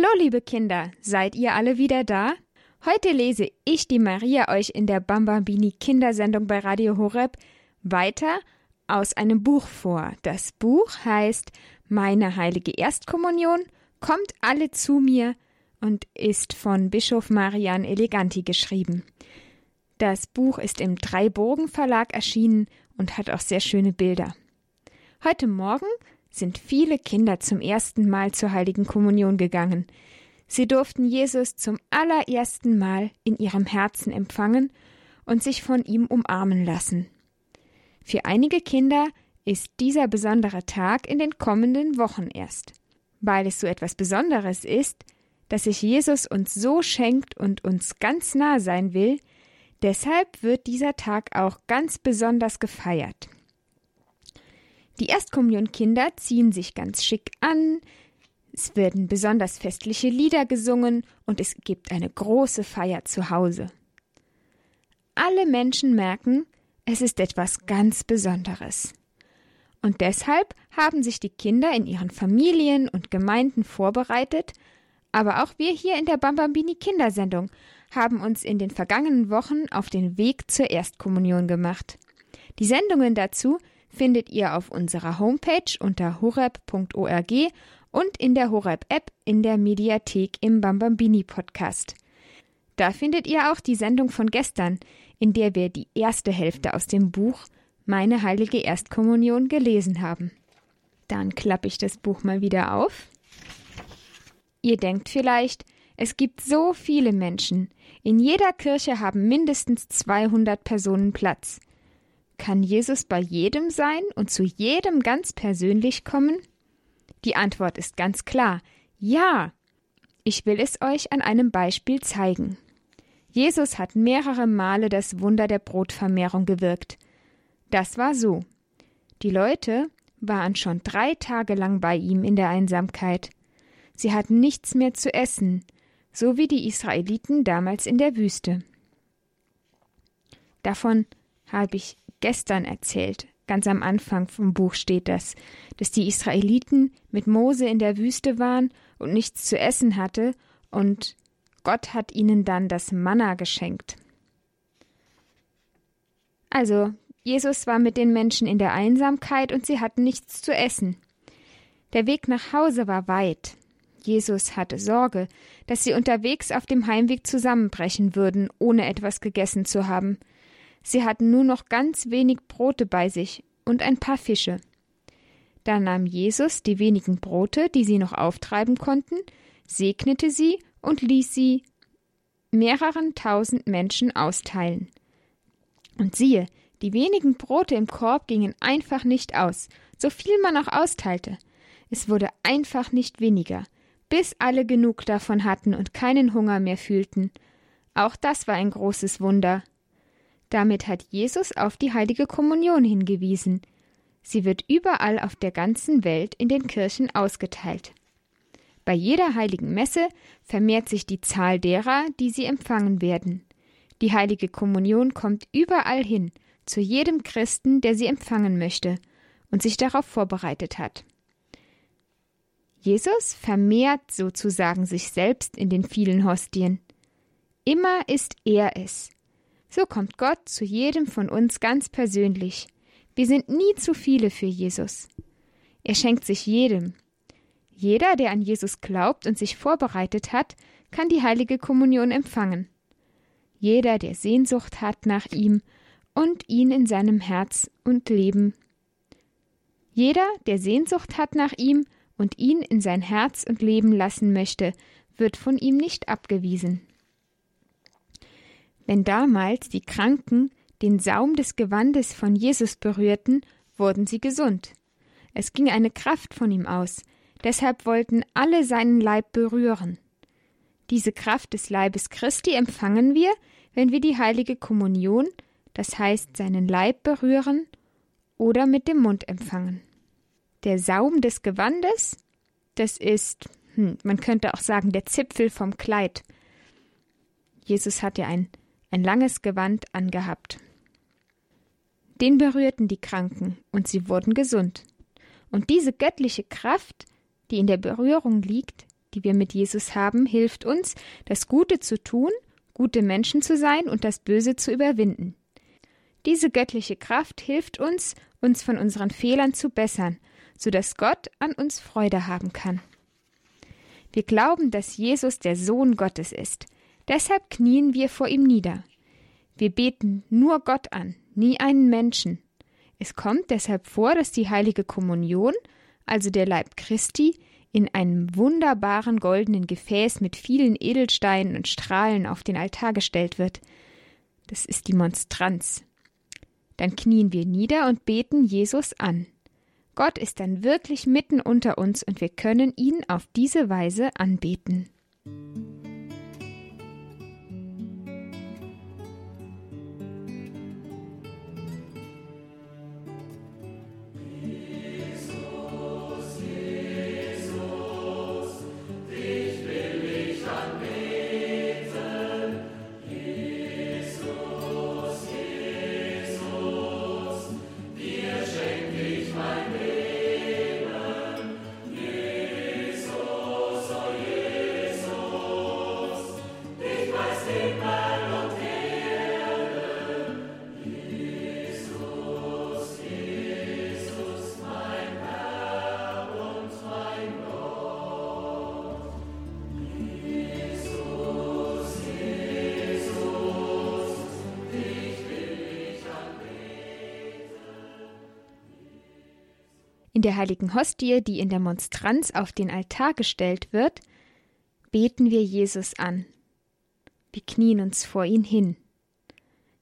Hallo, liebe Kinder, seid ihr alle wieder da? Heute lese ich, die Maria, euch in der Bambambini Kindersendung bei Radio Horeb weiter aus einem Buch vor. Das Buch heißt Meine heilige Erstkommunion, kommt alle zu mir und ist von Bischof Marian Eleganti geschrieben. Das Buch ist im Dreibogen Verlag erschienen und hat auch sehr schöne Bilder. Heute Morgen sind viele Kinder zum ersten Mal zur heiligen Kommunion gegangen. Sie durften Jesus zum allerersten Mal in ihrem Herzen empfangen und sich von ihm umarmen lassen. Für einige Kinder ist dieser besondere Tag in den kommenden Wochen erst. Weil es so etwas Besonderes ist, dass sich Jesus uns so schenkt und uns ganz nah sein will, deshalb wird dieser Tag auch ganz besonders gefeiert. Die Erstkommunionkinder ziehen sich ganz schick an, es werden besonders festliche Lieder gesungen und es gibt eine große Feier zu Hause. Alle Menschen merken, es ist etwas ganz Besonderes. Und deshalb haben sich die Kinder in ihren Familien und Gemeinden vorbereitet, aber auch wir hier in der Bambambini Kindersendung haben uns in den vergangenen Wochen auf den Weg zur Erstkommunion gemacht. Die Sendungen dazu findet ihr auf unserer Homepage unter horeb.org und in der Horeb-App in der Mediathek im Bambambini Podcast. Da findet ihr auch die Sendung von gestern, in der wir die erste Hälfte aus dem Buch Meine heilige Erstkommunion gelesen haben. Dann klappe ich das Buch mal wieder auf. Ihr denkt vielleicht, es gibt so viele Menschen. In jeder Kirche haben mindestens 200 Personen Platz. Kann Jesus bei jedem sein und zu jedem ganz persönlich kommen? Die Antwort ist ganz klar. Ja. Ich will es euch an einem Beispiel zeigen. Jesus hat mehrere Male das Wunder der Brotvermehrung gewirkt. Das war so. Die Leute waren schon drei Tage lang bei ihm in der Einsamkeit. Sie hatten nichts mehr zu essen, so wie die Israeliten damals in der Wüste. Davon habe ich gestern erzählt. Ganz am Anfang vom Buch steht das, dass die Israeliten mit Mose in der Wüste waren und nichts zu essen hatte, und Gott hat ihnen dann das Manna geschenkt. Also, Jesus war mit den Menschen in der Einsamkeit und sie hatten nichts zu essen. Der Weg nach Hause war weit. Jesus hatte Sorge, dass sie unterwegs auf dem Heimweg zusammenbrechen würden, ohne etwas gegessen zu haben. Sie hatten nur noch ganz wenig Brote bei sich und ein paar Fische. Da nahm Jesus die wenigen Brote, die sie noch auftreiben konnten, segnete sie und ließ sie mehreren tausend Menschen austeilen. Und siehe, die wenigen Brote im Korb gingen einfach nicht aus, so viel man auch austeilte. Es wurde einfach nicht weniger, bis alle genug davon hatten und keinen Hunger mehr fühlten. Auch das war ein großes Wunder. Damit hat Jesus auf die heilige Kommunion hingewiesen. Sie wird überall auf der ganzen Welt in den Kirchen ausgeteilt. Bei jeder heiligen Messe vermehrt sich die Zahl derer, die sie empfangen werden. Die heilige Kommunion kommt überall hin, zu jedem Christen, der sie empfangen möchte und sich darauf vorbereitet hat. Jesus vermehrt sozusagen sich selbst in den vielen Hostien. Immer ist er es, so kommt Gott zu jedem von uns ganz persönlich. Wir sind nie zu viele für Jesus. Er schenkt sich jedem. Jeder, der an Jesus glaubt und sich vorbereitet hat, kann die heilige Kommunion empfangen. Jeder, der Sehnsucht hat nach ihm und ihn in seinem Herz und Leben. Jeder, der Sehnsucht hat nach ihm und ihn in sein Herz und Leben lassen möchte, wird von ihm nicht abgewiesen. Wenn damals die Kranken den Saum des Gewandes von Jesus berührten, wurden sie gesund. Es ging eine Kraft von ihm aus, deshalb wollten alle seinen Leib berühren. Diese Kraft des Leibes Christi empfangen wir, wenn wir die heilige Kommunion, das heißt seinen Leib berühren oder mit dem Mund empfangen. Der Saum des Gewandes, das ist, hm, man könnte auch sagen, der Zipfel vom Kleid. Jesus hat ja ein ein langes Gewand angehabt. Den berührten die Kranken, und sie wurden gesund. Und diese göttliche Kraft, die in der Berührung liegt, die wir mit Jesus haben, hilft uns, das Gute zu tun, gute Menschen zu sein und das Böse zu überwinden. Diese göttliche Kraft hilft uns, uns von unseren Fehlern zu bessern, so dass Gott an uns Freude haben kann. Wir glauben, dass Jesus der Sohn Gottes ist. Deshalb knien wir vor ihm nieder. Wir beten nur Gott an, nie einen Menschen. Es kommt deshalb vor, dass die heilige Kommunion, also der Leib Christi, in einem wunderbaren goldenen Gefäß mit vielen Edelsteinen und Strahlen auf den Altar gestellt wird. Das ist die Monstranz. Dann knien wir nieder und beten Jesus an. Gott ist dann wirklich mitten unter uns und wir können ihn auf diese Weise anbeten. In der heiligen Hostie, die in der Monstranz auf den Altar gestellt wird, beten wir Jesus an. Wir knien uns vor ihn hin.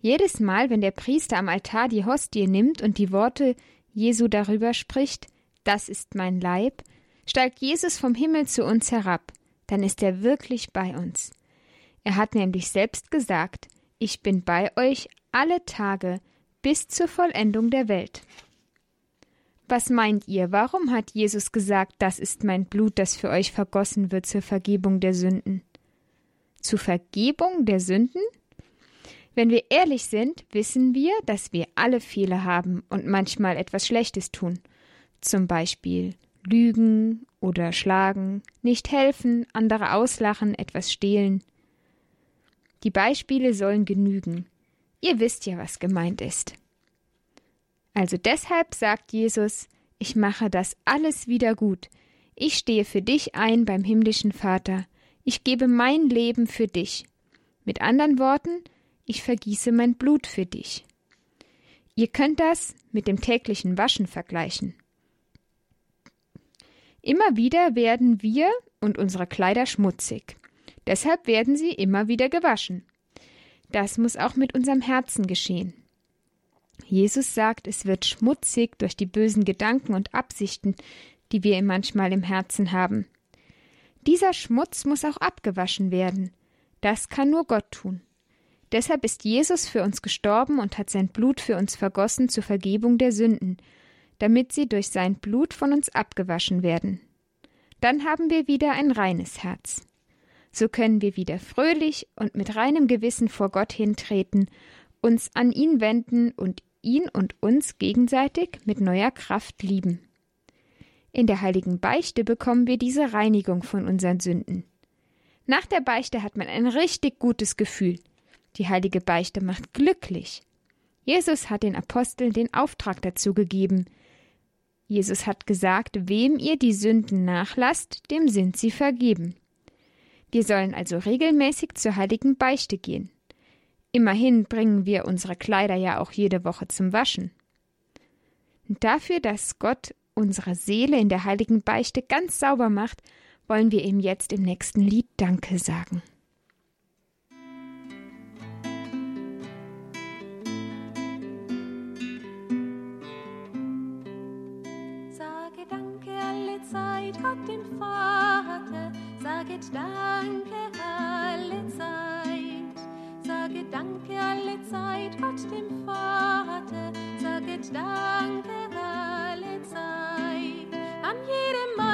Jedes Mal, wenn der Priester am Altar die Hostie nimmt und die Worte Jesu darüber spricht, das ist mein Leib, steigt Jesus vom Himmel zu uns herab, dann ist er wirklich bei uns. Er hat nämlich selbst gesagt, ich bin bei euch alle Tage bis zur Vollendung der Welt. Was meint ihr, warum hat Jesus gesagt, das ist mein Blut, das für euch vergossen wird zur Vergebung der Sünden? Zur Vergebung der Sünden? Wenn wir ehrlich sind, wissen wir, dass wir alle Fehler haben und manchmal etwas Schlechtes tun. Zum Beispiel lügen oder schlagen, nicht helfen, andere auslachen, etwas stehlen. Die Beispiele sollen genügen. Ihr wisst ja, was gemeint ist. Also deshalb sagt Jesus, ich mache das alles wieder gut. Ich stehe für dich ein beim himmlischen Vater. Ich gebe mein Leben für dich. Mit anderen Worten, ich vergieße mein Blut für dich. Ihr könnt das mit dem täglichen Waschen vergleichen. Immer wieder werden wir und unsere Kleider schmutzig. Deshalb werden sie immer wieder gewaschen. Das muss auch mit unserem Herzen geschehen. Jesus sagt, es wird schmutzig durch die bösen Gedanken und Absichten, die wir manchmal im Herzen haben. Dieser Schmutz muss auch abgewaschen werden. Das kann nur Gott tun. Deshalb ist Jesus für uns gestorben und hat sein Blut für uns vergossen zur Vergebung der Sünden, damit sie durch sein Blut von uns abgewaschen werden. Dann haben wir wieder ein reines Herz. So können wir wieder fröhlich und mit reinem Gewissen vor Gott hintreten uns an ihn wenden und ihn und uns gegenseitig mit neuer Kraft lieben. In der heiligen Beichte bekommen wir diese Reinigung von unseren Sünden. Nach der Beichte hat man ein richtig gutes Gefühl. Die heilige Beichte macht glücklich. Jesus hat den Aposteln den Auftrag dazu gegeben. Jesus hat gesagt, wem ihr die Sünden nachlasst, dem sind sie vergeben. Wir sollen also regelmäßig zur heiligen Beichte gehen. Immerhin bringen wir unsere Kleider ja auch jede Woche zum Waschen. Dafür, dass Gott unsere Seele in der heiligen Beichte ganz sauber macht, wollen wir ihm jetzt im nächsten Lied Danke sagen. Sage Danke alle Zeit, Gott dem Vater, saget Danke alle Zeit. Danke alle Zeit Gott dem Vater, saget Danke alle Zeit. An jedem Morgen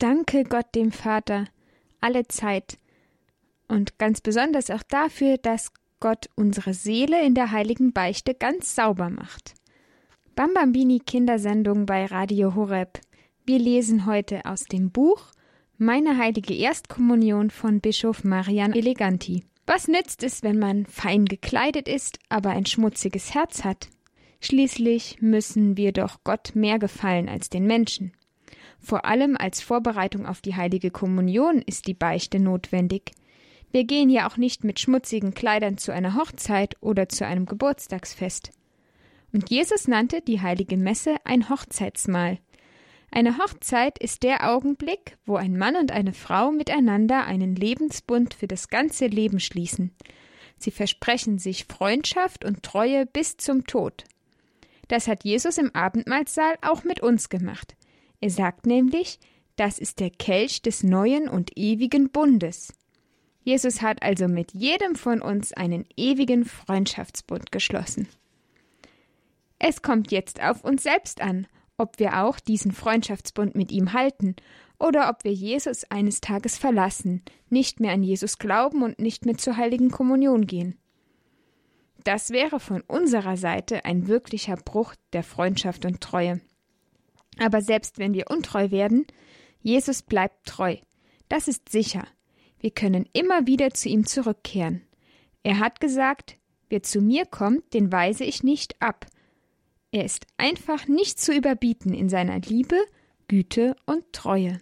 danke Gott dem Vater alle Zeit und ganz besonders auch dafür, dass Gott unsere Seele in der heiligen Beichte ganz sauber macht. Bambambini Kindersendung bei Radio Horeb. Wir lesen heute aus dem Buch Meine heilige Erstkommunion von Bischof Marian Eleganti. Was nützt es, wenn man fein gekleidet ist, aber ein schmutziges Herz hat? Schließlich müssen wir doch Gott mehr gefallen als den Menschen. Vor allem als Vorbereitung auf die heilige Kommunion ist die Beichte notwendig. Wir gehen ja auch nicht mit schmutzigen Kleidern zu einer Hochzeit oder zu einem Geburtstagsfest. Und Jesus nannte die heilige Messe ein Hochzeitsmahl. Eine Hochzeit ist der Augenblick, wo ein Mann und eine Frau miteinander einen Lebensbund für das ganze Leben schließen. Sie versprechen sich Freundschaft und Treue bis zum Tod. Das hat Jesus im Abendmahlsaal auch mit uns gemacht. Er sagt nämlich, das ist der Kelch des neuen und ewigen Bundes. Jesus hat also mit jedem von uns einen ewigen Freundschaftsbund geschlossen. Es kommt jetzt auf uns selbst an, ob wir auch diesen Freundschaftsbund mit ihm halten oder ob wir Jesus eines Tages verlassen, nicht mehr an Jesus glauben und nicht mehr zur heiligen Kommunion gehen. Das wäre von unserer Seite ein wirklicher Bruch der Freundschaft und Treue. Aber selbst wenn wir untreu werden, Jesus bleibt treu. Das ist sicher. Wir können immer wieder zu ihm zurückkehren. Er hat gesagt, wer zu mir kommt, den weise ich nicht ab. Er ist einfach nicht zu überbieten in seiner Liebe, Güte und Treue.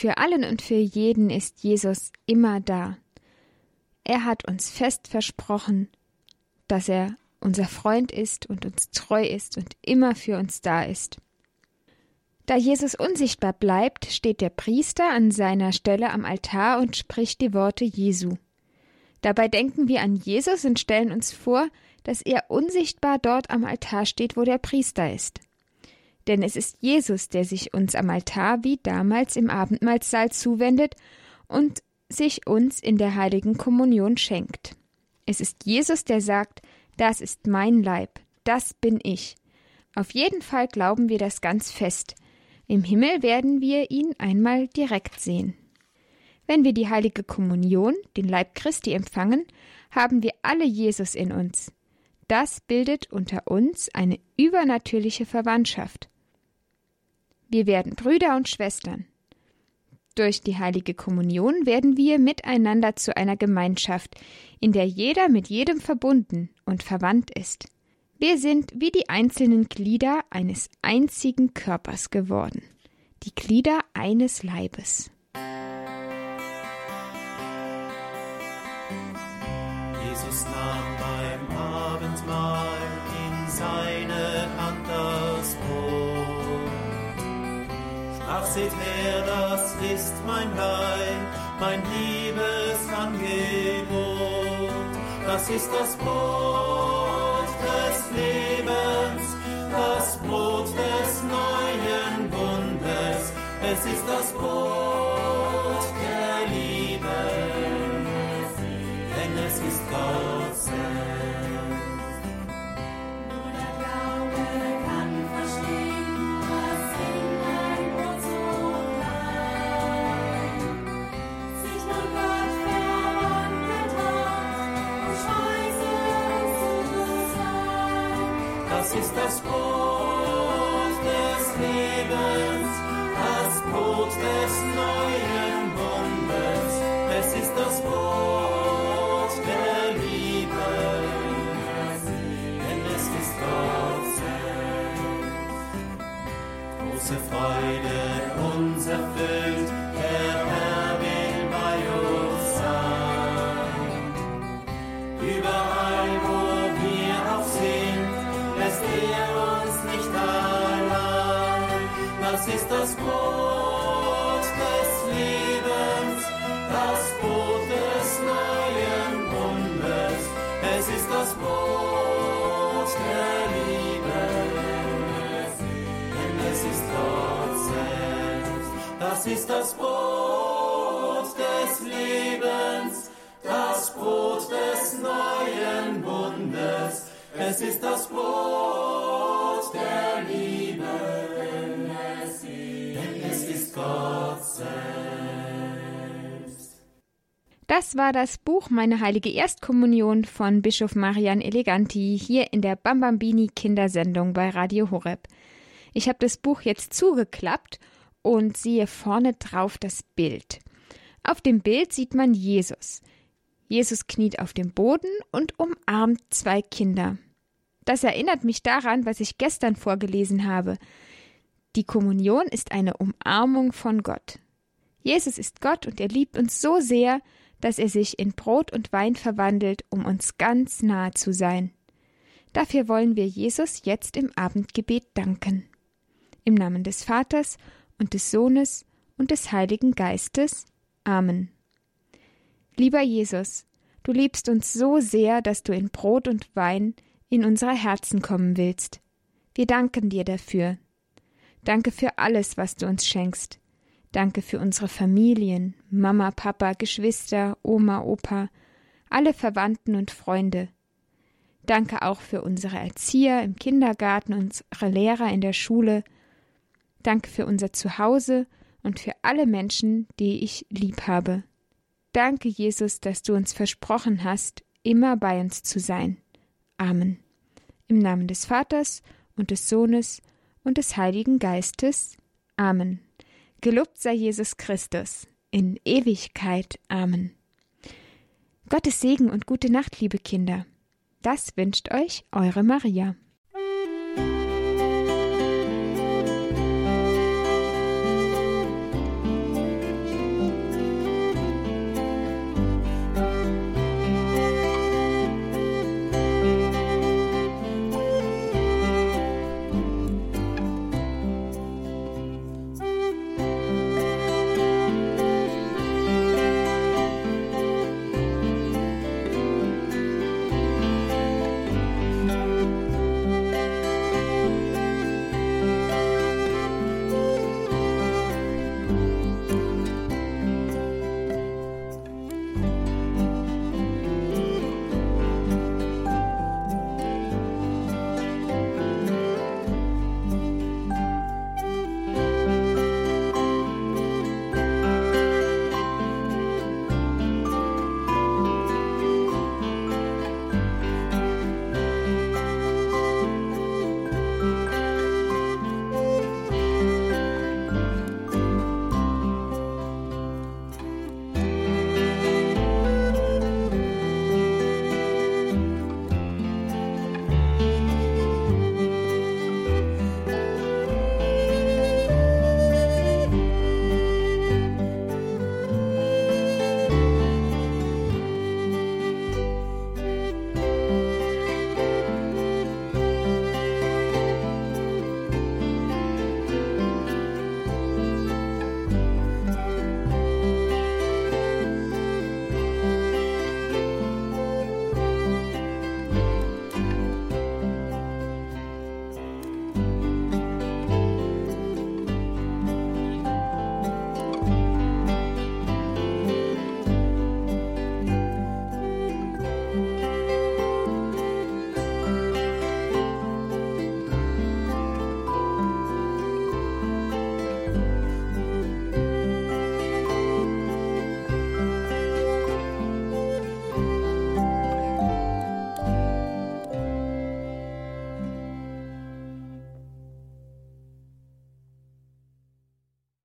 Für allen und für jeden ist Jesus immer da. Er hat uns fest versprochen, dass er unser Freund ist und uns treu ist und immer für uns da ist. Da Jesus unsichtbar bleibt, steht der Priester an seiner Stelle am Altar und spricht die Worte Jesu. Dabei denken wir an Jesus und stellen uns vor, dass er unsichtbar dort am Altar steht, wo der Priester ist denn es ist Jesus, der sich uns am Altar wie damals im Abendmahlsaal zuwendet und sich uns in der heiligen Kommunion schenkt. Es ist Jesus, der sagt, das ist mein Leib, das bin ich. Auf jeden Fall glauben wir das ganz fest. Im Himmel werden wir ihn einmal direkt sehen. Wenn wir die heilige Kommunion, den Leib Christi empfangen, haben wir alle Jesus in uns. Das bildet unter uns eine übernatürliche Verwandtschaft. Wir werden Brüder und Schwestern. Durch die heilige Kommunion werden wir miteinander zu einer Gemeinschaft, in der jeder mit jedem verbunden und verwandt ist. Wir sind wie die einzelnen Glieder eines einzigen Körpers geworden, die Glieder eines Leibes. Jesus Abendmahl in seine Hand das Brot. Sprach, seht her, das ist mein Leib, mein Liebesangebot. Das ist das Brot des Lebens, das Brot des neuen Bundes. Es ist das Brot der Liebe, denn es ist Gott Das Brot des Lebens, das Brot des neuen Bundes. Es ist das Brot Das ist das Brot des Lebens, das Brot des neuen Bundes. Es ist das Brot der Liebe, denn es ist Gott selbst. Das war das Buch Meine heilige Erstkommunion von Bischof Marian Eleganti hier in der Bambambini Kindersendung bei Radio Horeb. Ich habe das Buch jetzt zugeklappt und sehe vorne drauf das Bild. Auf dem Bild sieht man Jesus. Jesus kniet auf dem Boden und umarmt zwei Kinder. Das erinnert mich daran, was ich gestern vorgelesen habe. Die Kommunion ist eine Umarmung von Gott. Jesus ist Gott und er liebt uns so sehr, dass er sich in Brot und Wein verwandelt, um uns ganz nahe zu sein. Dafür wollen wir Jesus jetzt im Abendgebet danken. Im Namen des Vaters und des Sohnes und des Heiligen Geistes. Amen. Lieber Jesus, du liebst uns so sehr, dass du in Brot und Wein in unsere Herzen kommen willst. Wir danken dir dafür. Danke für alles, was du uns schenkst. Danke für unsere Familien, Mama, Papa, Geschwister, Oma, Opa, alle Verwandten und Freunde. Danke auch für unsere Erzieher im Kindergarten, unsere Lehrer in der Schule. Danke für unser Zuhause und für alle Menschen, die ich lieb habe. Danke, Jesus, dass du uns versprochen hast, immer bei uns zu sein. Amen. Im Namen des Vaters und des Sohnes und des Heiligen Geistes. Amen. Gelobt sei Jesus Christus in Ewigkeit. Amen. Gottes Segen und gute Nacht, liebe Kinder. Das wünscht euch eure Maria.